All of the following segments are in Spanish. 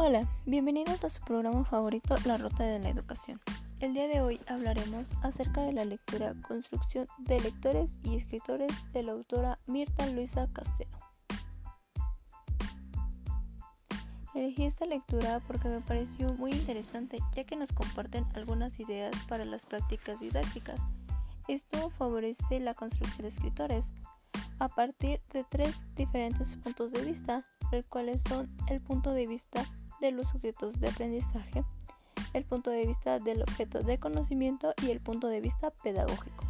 Hola, bienvenidos a su programa favorito, La Ruta de la Educación. El día de hoy hablaremos acerca de la lectura Construcción de lectores y escritores de la autora Mirta Luisa Castedo. Elegí esta lectura porque me pareció muy interesante ya que nos comparten algunas ideas para las prácticas didácticas. Esto favorece la construcción de escritores a partir de tres diferentes puntos de vista, los cuales son el punto de vista de los sujetos de aprendizaje, el punto de vista del objeto de conocimiento y el punto de vista pedagógico.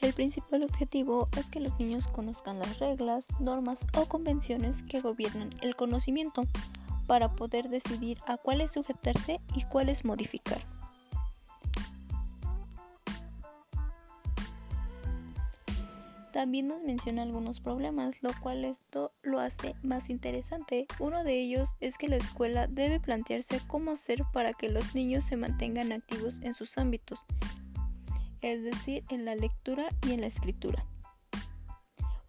El principal objetivo es que los niños conozcan las reglas, normas o convenciones que gobiernan el conocimiento para poder decidir a cuáles sujetarse y cuáles modificar. También nos menciona algunos problemas, lo cual esto lo hace más interesante. Uno de ellos es que la escuela debe plantearse cómo hacer para que los niños se mantengan activos en sus ámbitos, es decir, en la lectura y en la escritura.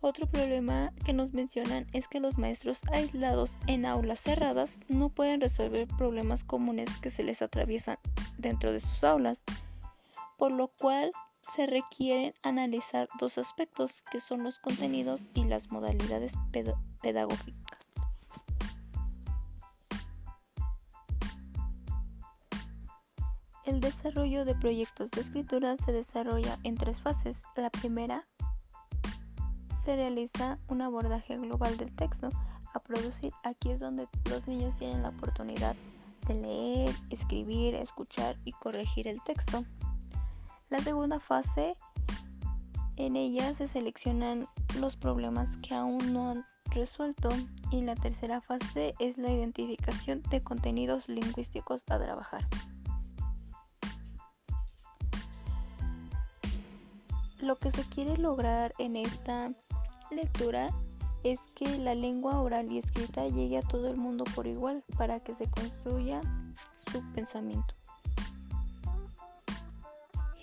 Otro problema que nos mencionan es que los maestros aislados en aulas cerradas no pueden resolver problemas comunes que se les atraviesan dentro de sus aulas, por lo cual se requieren analizar dos aspectos que son los contenidos y las modalidades pedagógicas. El desarrollo de proyectos de escritura se desarrolla en tres fases. La primera se realiza un abordaje global del texto a producir. Aquí es donde los niños tienen la oportunidad de leer, escribir, escuchar y corregir el texto. La segunda fase, en ella se seleccionan los problemas que aún no han resuelto y la tercera fase es la identificación de contenidos lingüísticos a trabajar. Lo que se quiere lograr en esta lectura es que la lengua oral y escrita llegue a todo el mundo por igual para que se construya su pensamiento.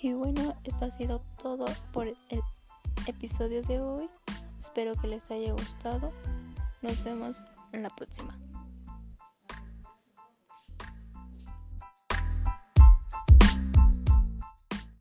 Y bueno, esto ha sido todo por el episodio de hoy. Espero que les haya gustado. Nos vemos en la próxima.